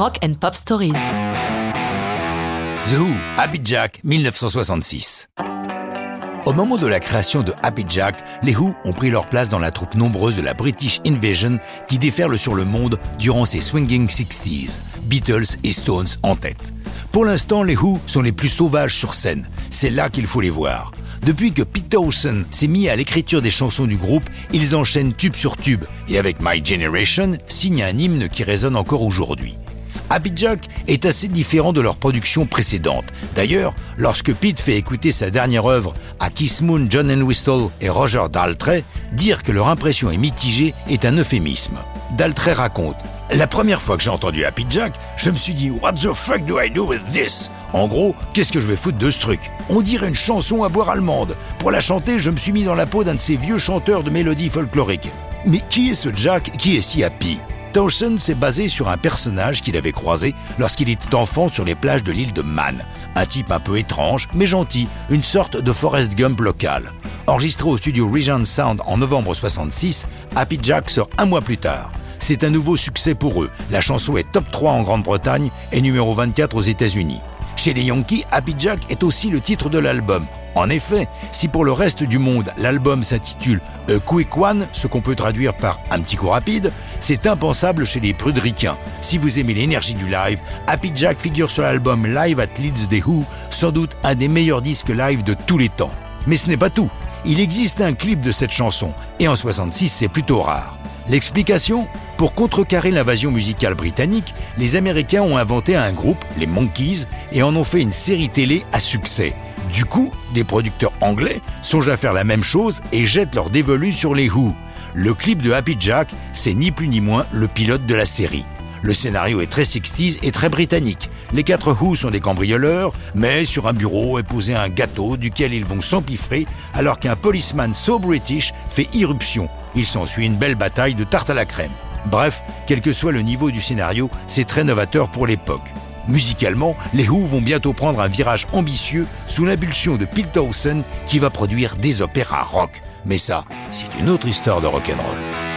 Rock and Pop Stories. The Who, Happy Jack, 1966. Au moment de la création de Happy Jack, les Who ont pris leur place dans la troupe nombreuse de la British Invasion qui déferle sur le monde durant ces swinging 60s, Beatles et Stones en tête. Pour l'instant, les Who sont les plus sauvages sur scène. C'est là qu'il faut les voir. Depuis que Pete Townsend s'est mis à l'écriture des chansons du groupe, ils enchaînent tube sur tube et avec My Generation signent un hymne qui résonne encore aujourd'hui. Happy Jack est assez différent de leur production précédente. D'ailleurs, lorsque Pete fait écouter sa dernière œuvre à Kiss Moon, John Entwistle et Roger Daltrey, dire que leur impression est mitigée est un euphémisme. Daltrey raconte la première fois que j'ai entendu Happy Jack, je me suis dit What the fuck do I do with this En gros, qu'est-ce que je vais foutre de ce truc? On dirait une chanson à boire allemande. Pour la chanter, je me suis mis dans la peau d'un de ces vieux chanteurs de mélodies folkloriques. Mais qui est ce Jack qui est si happy? Towson s'est basé sur un personnage qu'il avait croisé lorsqu'il était enfant sur les plages de l'île de Man. Un type un peu étrange, mais gentil, une sorte de Forrest Gump local. Enregistré au studio Regent Sound en novembre 66, Happy Jack sort un mois plus tard. C'est un nouveau succès pour eux. La chanson est top 3 en Grande-Bretagne et numéro 24 aux États-Unis. Chez les Yankees, Happy Jack est aussi le titre de l'album. En effet, si pour le reste du monde, l'album s'intitule A Quick One, ce qu'on peut traduire par un petit coup rapide, c'est impensable chez les prudricains. Si vous aimez l'énergie du live, Happy Jack figure sur l'album Live at Leeds des Who, sans doute un des meilleurs disques live de tous les temps. Mais ce n'est pas tout. Il existe un clip de cette chanson, et en 66 c'est plutôt rare. L'explication? Pour contrecarrer l'invasion musicale britannique, les Américains ont inventé un groupe, les Monkeys, et en ont fait une série télé à succès. Du coup, des producteurs anglais songent à faire la même chose et jettent leur dévolu sur les Who. Le clip de Happy Jack, c'est ni plus ni moins le pilote de la série. Le scénario est très 60 et très britannique. Les quatre Who sont des cambrioleurs, mais sur un bureau est posé un gâteau duquel ils vont s'empiffrer alors qu'un policeman so british fait irruption. Il s'ensuit une belle bataille de tarte à la crème. Bref, quel que soit le niveau du scénario, c'est très novateur pour l'époque. Musicalement, les Who vont bientôt prendre un virage ambitieux sous l'impulsion de Pete Townsend qui va produire des opéras rock. Mais ça, c'est une autre histoire de rock'n'roll.